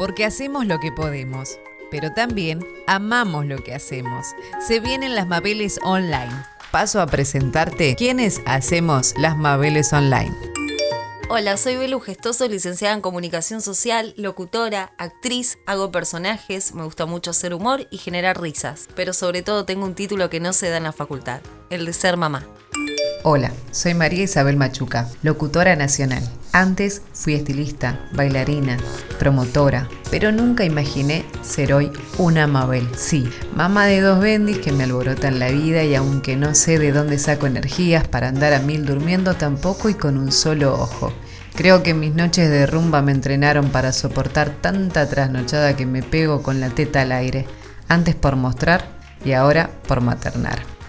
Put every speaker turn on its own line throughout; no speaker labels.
porque hacemos lo que podemos, pero también amamos lo que hacemos. Se vienen las Mabeles Online. Paso a presentarte quiénes hacemos las Mabeles Online.
Hola, soy Belu Gestoso, licenciada en Comunicación Social, locutora, actriz, hago personajes, me gusta mucho hacer humor y generar risas, pero sobre todo tengo un título que no se da en la facultad, el de ser mamá.
Hola, soy María Isabel Machuca, locutora nacional. Antes fui estilista, bailarina, promotora, pero nunca imaginé ser hoy una Mabel. Sí, mamá de dos bendis que me alborotan la vida y aunque no sé de dónde saco energías para andar a mil durmiendo tampoco y con un solo ojo. Creo que mis noches de rumba me entrenaron para soportar tanta trasnochada que me pego con la teta al aire, antes por mostrar y ahora por maternar.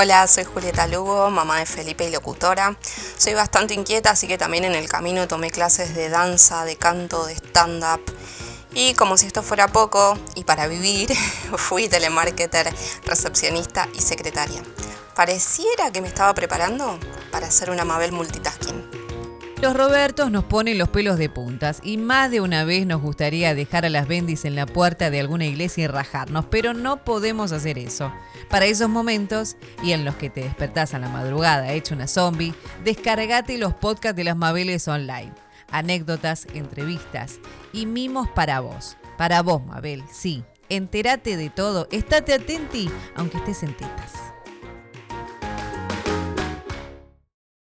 Hola, soy Julieta Lugo, mamá de Felipe y locutora. Soy bastante inquieta, así que también en el camino tomé clases de danza, de canto, de stand-up. Y como si esto fuera poco, y para vivir, fui telemarketer, recepcionista y secretaria. Pareciera que me estaba preparando para ser una Mabel multitasking.
Los Robertos nos ponen los pelos de puntas y más de una vez nos gustaría dejar a las bendis en la puerta de alguna iglesia y rajarnos, pero no podemos hacer eso. Para esos momentos y en los que te despertás a la madrugada hecho una zombie, descargate los podcasts de las Mabeles online. Anécdotas, entrevistas y mimos para vos. Para vos, Mabel, sí. Entérate de todo, estate atenti aunque estés en tetas.